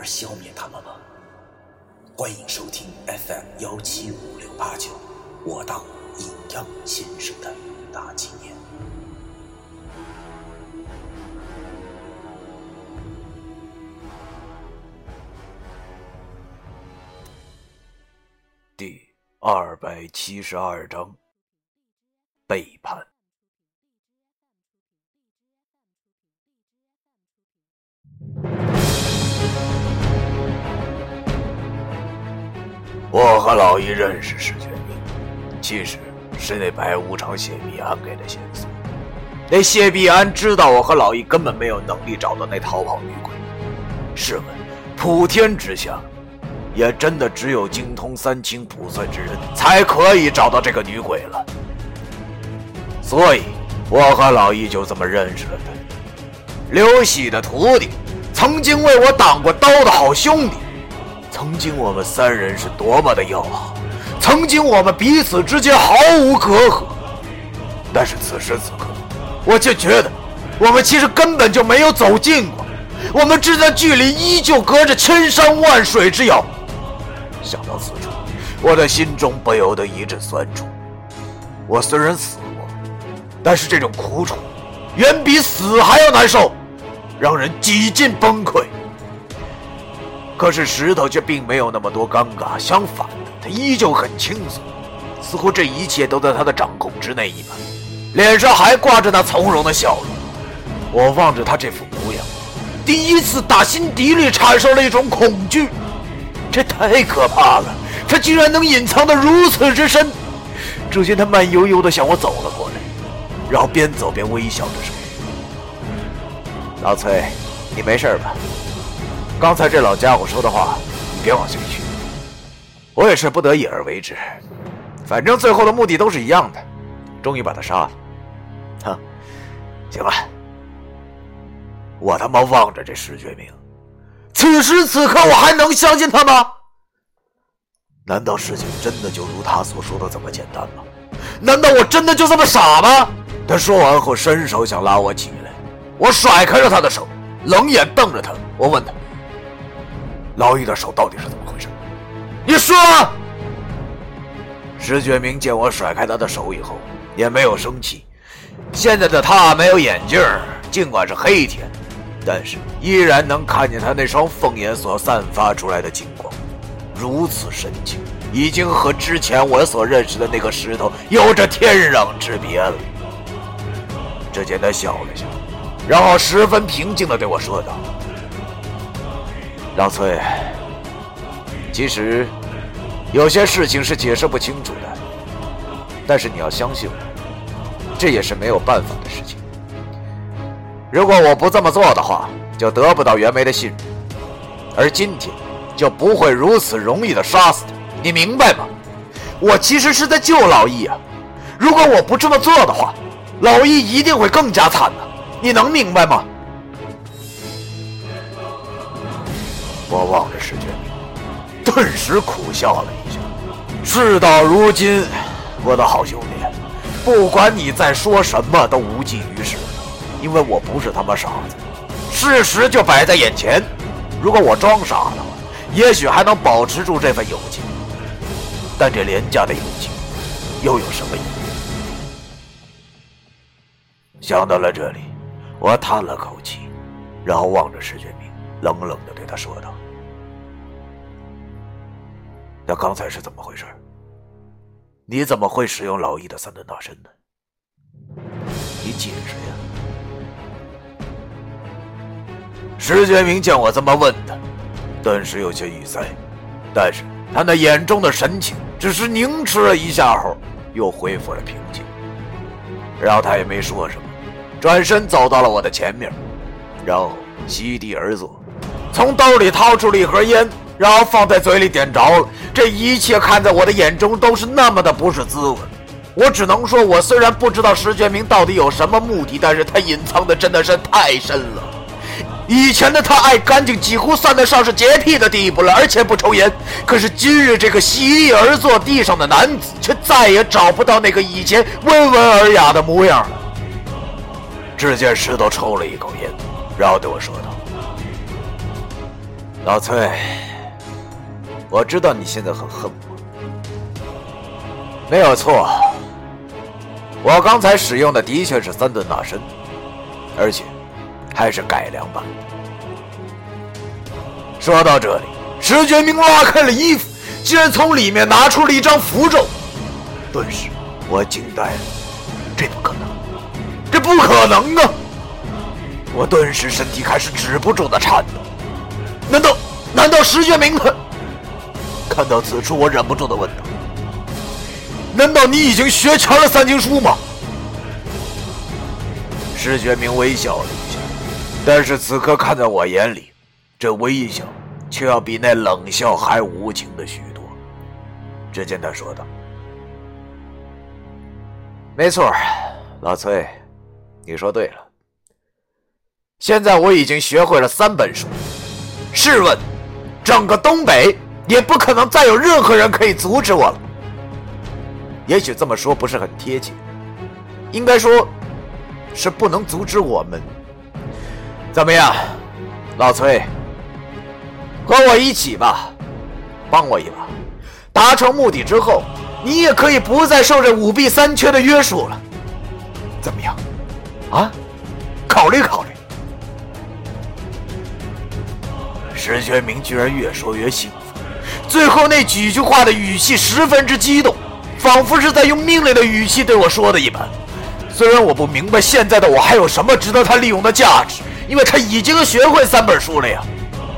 而消灭他们吗？欢迎收听 FM 幺七五六八九，我当阴阳先生的大纪念。第二百七十二章背叛。我和老易认识石觉明，其实是那白无常谢必安给的线索。那谢必安知道我和老易根本没有能力找到那逃跑女鬼。试问，普天之下，也真的只有精通三清卜算之人才可以找到这个女鬼了。所以，我和老易就这么认识了他。刘喜的徒弟，曾经为我挡过刀的好兄弟。曾经我们三人是多么的要好，曾经我们彼此之间毫无隔阂。但是此时此刻，我却觉得，我们其实根本就没有走近过，我们之间距离依旧隔着千山万水之遥。想到此处，我的心中不由得一阵酸楚。我虽然死过，但是这种苦楚，远比死还要难受，让人几近崩溃。可是石头却并没有那么多尴尬，相反的，他依旧很轻松，似乎这一切都在他的掌控之内一般，脸上还挂着那从容的笑容。我望着他这副模样，第一次打心底里产生了一种恐惧，这太可怕了！他居然能隐藏得如此之深。只见他慢悠悠地向我走了过来，然后边走边微笑着说：“老崔，你没事吧？”刚才这老家伙说的话，你别往心里去。我也是不得已而为之，反正最后的目的都是一样的，终于把他杀了。哼，行了。我他妈望着这石觉明，此时此刻我还能相信他吗？难道事情真的就如他所说的这么简单吗？难道我真的就这么傻吗？他说完后伸手想拉我起来，我甩开了他的手，冷眼瞪着他，我问他。老易的手到底是怎么回事？你说。石觉明见我甩开他的手以后，也没有生气。现在的他没有眼镜，尽管是黑天，但是依然能看见他那双凤眼所散发出来的金光，如此深情，已经和之前我所认识的那个石头有着天壤之别了。只见他笑了笑，然后十分平静地对我说道。老崔，其实有些事情是解释不清楚的，但是你要相信我，这也是没有办法的事情。如果我不这么做的话，就得不到袁梅的信任，而今天就不会如此容易的杀死他。你明白吗？我其实是在救老易啊！如果我不这么做的话，老易一定会更加惨的。你能明白吗？我望着石觉明，顿时苦笑了一下。事到如今，我的好兄弟，不管你在说什么都无济于事，因为我不是他妈傻子，事实就摆在眼前。如果我装傻的话，也许还能保持住这份友情，但这廉价的友情又有什么意义？想到了这里，我叹了口气，然后望着石觉明，冷冷的对他说道。那刚才是怎么回事？你怎么会使用老易的三段大神呢？你解释呀！石觉明见我这么问他，顿时有些语塞，但是他那眼中的神情只是凝视了一下后，又恢复了平静。然后他也没说什么，转身走到了我的前面，然后席地而坐，从兜里掏出了一盒烟，然后放在嘴里点着了。这一切看在我的眼中都是那么的不是滋味。我只能说，我虽然不知道石觉明到底有什么目的，但是他隐藏的真的是太深了。以前的他爱干净，几乎算得上是洁癖的地步了，而且不抽烟。可是今日这个席地而坐地上的男子，却再也找不到那个以前温文尔雅的模样了。只见石头抽了一口烟，然后对我说道：“老崔，我知道你现在很恨我，没有错。我刚才使用的的确是三顿大参，而且还是改良版。”说到这里，石觉明拉开了衣服，竟然从里面拿出了一张符咒。顿时，我惊呆了，这不可能！这不可能啊！我顿时身体开始止不住的颤抖。难道难道石觉明他？看到此处，我忍不住的问道：“难道你已经学全了三经书吗？”石觉明微笑了一下，但是此刻看在我眼里，这微笑却要比那冷笑还无情的许多。只见他说道：“没错，老崔。”你说对了，现在我已经学会了三本书。试问，整个东北也不可能再有任何人可以阻止我了。也许这么说不是很贴切，应该说，是不能阻止我们。怎么样，老崔，和我一起吧，帮我一把。达成目的之后，你也可以不再受这五弊三缺的约束了。怎么样？啊，考虑考虑。石学明居然越说越兴奋，最后那几句话的语气十分之激动，仿佛是在用命令的语气对我说的一般。虽然我不明白现在的我还有什么值得他利用的价值，因为他已经学会三本书了呀。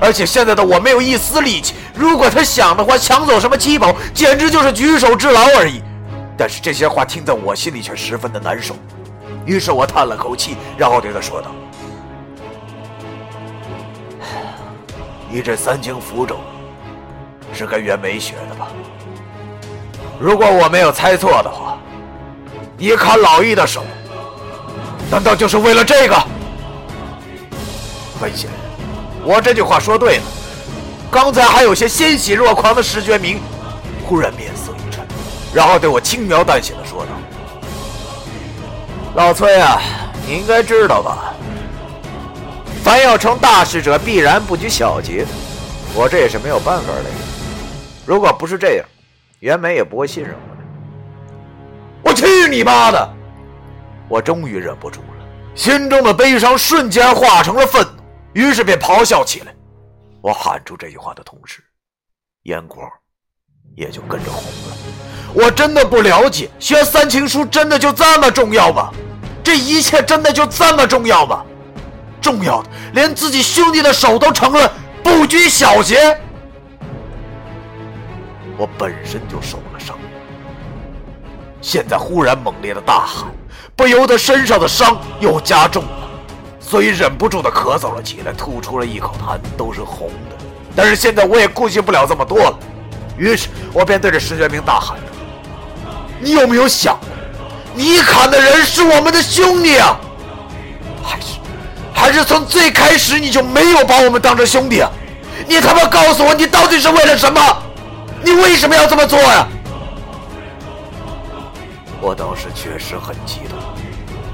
而且现在的我没有一丝力气，如果他想的话，抢走什么七宝，简直就是举手之劳而已。但是这些话听在我心里却十分的难受。于是我叹了口气，然后对他说道：“你这三清符咒是跟袁梅学的吧？如果我没有猜错的话，你砍老易的手，难道就是为了这个？”很显然，我这句话说对了。刚才还有些欣喜若狂的石觉明，忽然面色一沉，然后对我轻描淡写的说道。老崔啊，你应该知道吧？凡要成大事者，必然不拘小节。我这也是没有办法的。如果不是这样，袁梅也不会信任我的。我去你妈的！我终于忍不住了，心中的悲伤瞬间化成了愤怒，于是便咆哮起来。我喊出这句话的同时，眼眶也就跟着红了。我真的不了解，学三情书真的就这么重要吗？这一切真的就这么重要吗？重要的连自己兄弟的手都成了不拘小节。我本身就受了伤，现在忽然猛烈的大喊，不由得身上的伤又加重了，所以忍不住的咳嗽了起来，吐出了一口痰，都是红的。但是现在我也顾及不了这么多了，于是我便对着石觉明大喊。你有没有想过，你砍的人是我们的兄弟啊？还是，还是从最开始你就没有把我们当成兄弟啊？你他妈告诉我，你到底是为了什么？你为什么要这么做呀？我当时确实很激动，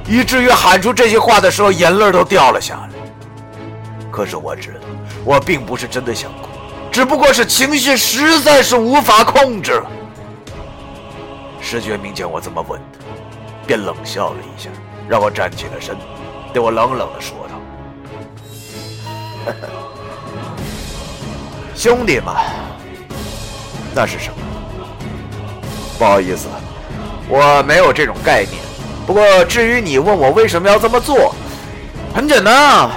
以至于喊出这些话的时候，眼泪都掉了下来。可是我知道，我并不是真的想哭，只不过是情绪实在是无法控制了。石觉明见我这么问他，便冷笑了一下，让我站起了身，对我冷冷的说道：“ 兄弟们，那是什么？不好意思，我没有这种概念。不过至于你问我为什么要这么做，很简单啊，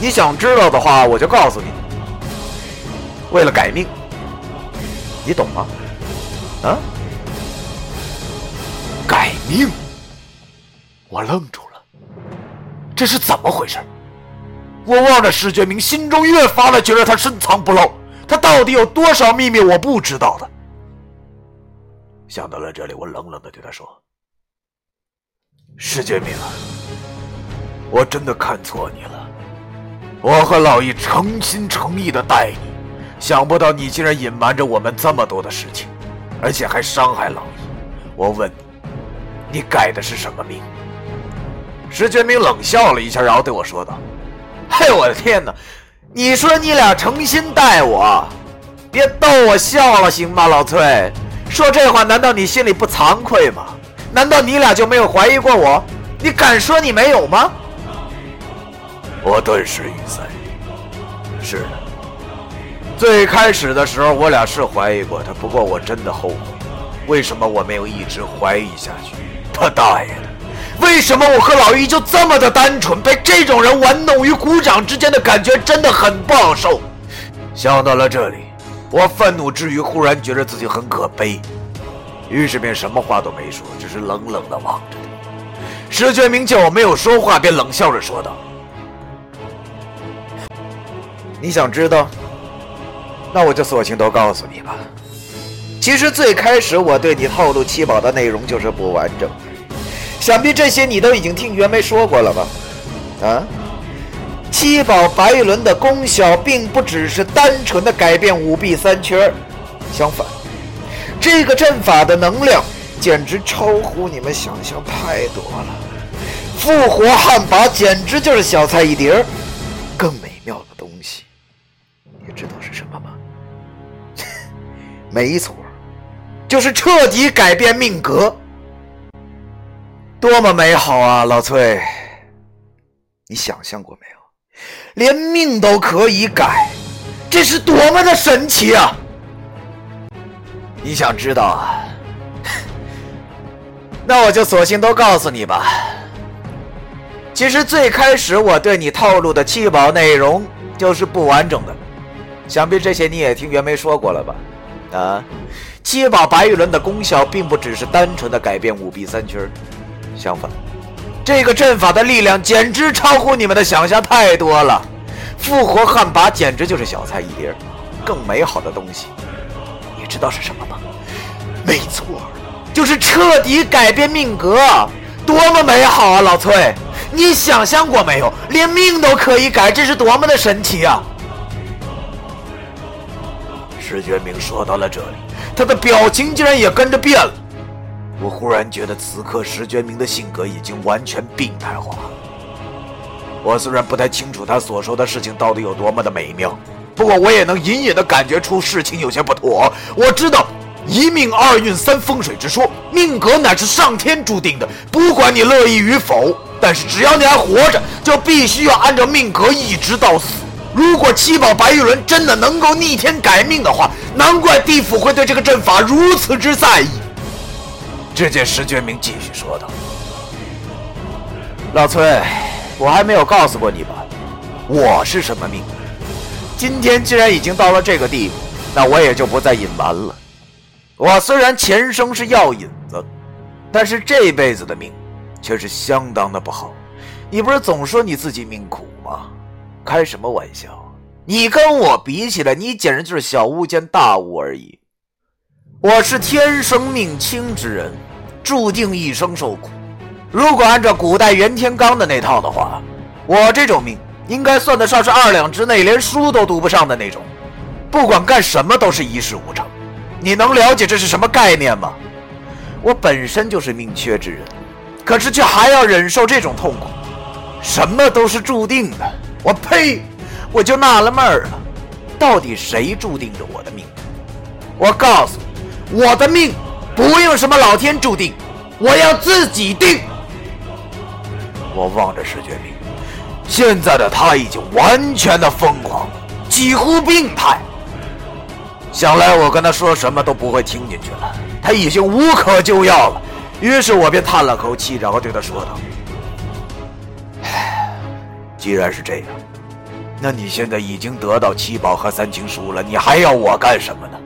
你想知道的话，我就告诉你，为了改命，你懂吗？啊？”改命！我愣住了，这是怎么回事？我望着石觉明，心中越发的觉得他深藏不露，他到底有多少秘密我不知道的。想到了这里，我冷冷的对他说：“石觉明，我真的看错你了。我和老易诚心诚意的待你，想不到你竟然隐瞒着我们这么多的事情，而且还伤害老易。我问你，你改的是什么命？”石觉明冷笑了一下，然后对我说道。嘿，我的天哪！你说你俩诚心待我，别逗我笑了，行吗？老崔，说这话难道你心里不惭愧吗？难道你俩就没有怀疑过我？你敢说你没有吗？我顿时语塞。是的，最开始的时候我俩是怀疑过他，不过我真的后悔，为什么我没有一直怀疑下去？他大爷的！为什么我和老易就这么的单纯，被这种人玩弄于股掌之间的感觉真的很不好受。想到了这里，我愤怒之余，忽然觉得自己很可悲，于是便什么话都没说，只是冷冷的望着他。石觉明见我没有说话，便冷笑着说道：“你想知道？那我就索性都告诉你吧。其实最开始我对你透露七宝的内容就是不完整。”想必这些你都已经听袁梅说过了吧？啊，七宝白玉轮的功效并不只是单纯的改变五弊三缺，相反，这个阵法的能量简直超乎你们想象太多了。复活旱魃简直就是小菜一碟儿更美妙的东西，你知道是什么吗？没错，就是彻底改变命格。多么美好啊，老崔！你想象过没有？连命都可以改，这是多么的神奇啊！你想知道啊？那我就索性都告诉你吧。其实最开始我对你透露的七宝内容就是不完整的，想必这些你也听袁梅说过了吧？啊，七宝白玉轮的功效并不只是单纯的改变五弊三缺。相反，这个阵法的力量简直超乎你们的想象太多了。复活旱魃简直就是小菜一碟，更美好的东西，你知道是什么吗？没错，就是彻底改变命格，多么美好啊！老崔，你想象过没有？连命都可以改，这是多么的神奇啊！石觉明说到了这里，他的表情竟然也跟着变了。我忽然觉得，此刻石觉明的性格已经完全病态化。我虽然不太清楚他所说的事情到底有多么的美妙，不过我也能隐隐的感觉出事情有些不妥。我知道一命二运三风水之说，命格乃是上天注定的，不管你乐意与否，但是只要你还活着，就必须要按照命格一直到死。如果七宝白玉轮真的能够逆天改命的话，难怪地府会对这个阵法如此之在意。只见石觉明继续说道：“老崔，我还没有告诉过你吧？我是什么命？今天既然已经到了这个地步，那我也就不再隐瞒了。我虽然前生是药引子，但是这辈子的命却是相当的不好。你不是总说你自己命苦吗？开什么玩笑！你跟我比起来，你简直就是小巫见大巫而已。”我是天生命轻之人，注定一生受苦。如果按照古代袁天罡的那套的话，我这种命应该算得上是二两之内，连书都读不上的那种。不管干什么都是一事无成。你能了解这是什么概念吗？我本身就是命缺之人，可是却还要忍受这种痛苦。什么都是注定的。我呸！我就纳了闷儿了，到底谁注定着我的命？我告诉你。我的命不用什么老天注定，我要自己定。我望着石觉明，现在的他已经完全的疯狂，几乎病态。想来我跟他说什么都不会听进去了，他已经无可救药了。于是我便叹了口气，然后对他说道：“唉，既然是这样，那你现在已经得到七宝和三清书了，你还要我干什么呢？”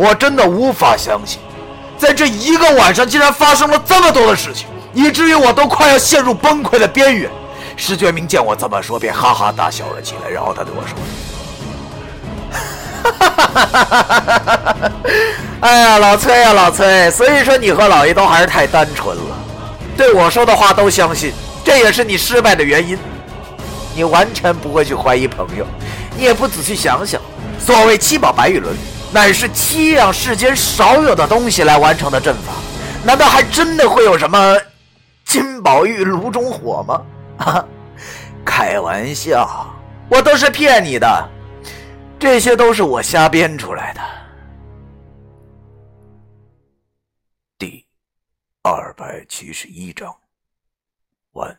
我真的无法相信，在这一个晚上竟然发生了这么多的事情，以至于我都快要陷入崩溃的边缘。石觉明见我这么说，便哈哈大笑了起来，然后他对我说：“哈哈哈哈哈哎呀，老崔呀，老崔，所以说你和老爷都还是太单纯了，对我说的话都相信，这也是你失败的原因。你完全不会去怀疑朋友，你也不仔细想想，所谓七宝白玉轮，乃是七样世间少有的东西来完成的阵法，难道还真的会有什么金宝玉炉中火吗？啊，开玩笑，我都是骗你的，这些都是我瞎编出来的。第二百七十一章，完。